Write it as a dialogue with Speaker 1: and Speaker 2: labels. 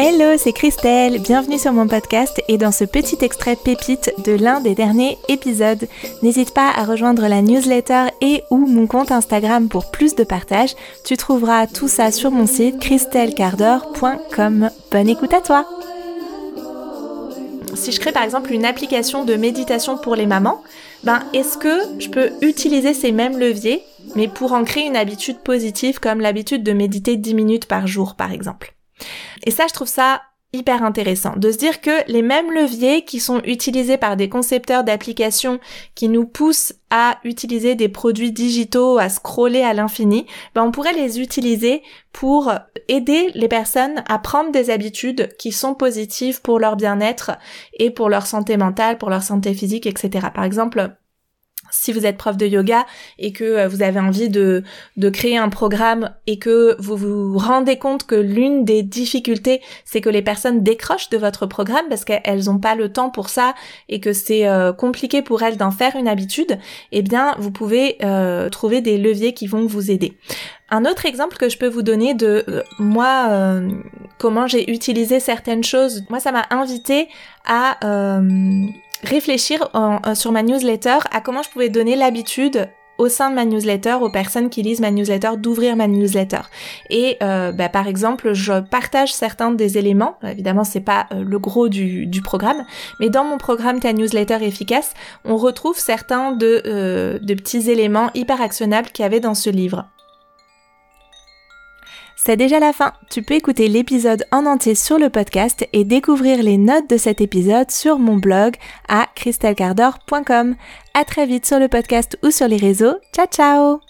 Speaker 1: Hello, c'est Christelle, bienvenue sur mon podcast et dans ce petit extrait pépite de l'un des derniers épisodes. N'hésite pas à rejoindre la newsletter et ou mon compte Instagram pour plus de partage. Tu trouveras tout ça sur mon site christellecardor.com. Bonne écoute à toi si je crée par exemple une application de méditation pour les mamans, ben est-ce que je peux utiliser ces mêmes leviers mais pour en créer une habitude positive comme l'habitude de méditer 10 minutes par jour par exemple? Et ça, je trouve ça hyper intéressant de se dire que les mêmes leviers qui sont utilisés par des concepteurs d'applications qui nous poussent à utiliser des produits digitaux, à scroller à l'infini, ben on pourrait les utiliser pour aider les personnes à prendre des habitudes qui sont positives pour leur bien-être et pour leur santé mentale, pour leur santé physique, etc. Par exemple, si vous êtes prof de yoga et que euh, vous avez envie de, de créer un programme et que vous vous rendez compte que l'une des difficultés, c'est que les personnes décrochent de votre programme parce qu'elles n'ont pas le temps pour ça et que c'est euh, compliqué pour elles d'en faire une habitude, eh bien, vous pouvez euh, trouver des leviers qui vont vous aider. Un autre exemple que je peux vous donner de moi, comment j'ai utilisé certaines choses, moi ça m'a invité à réfléchir sur ma newsletter à comment je pouvais donner l'habitude au sein de ma newsletter aux personnes qui lisent ma newsletter d'ouvrir ma newsletter. Et euh, bah, par exemple, je partage certains des éléments. Évidemment, c'est pas euh, le gros du, programme, mais dans mon programme Ta newsletter efficace, on retrouve certains de, euh, de petits éléments hyper actionnables qu'il y avait dans ce livre. C'est déjà la fin. Tu peux écouter l'épisode en entier sur le podcast et découvrir les notes de cet épisode sur mon blog à christelcardor.com. À très vite sur le podcast ou sur les réseaux. Ciao ciao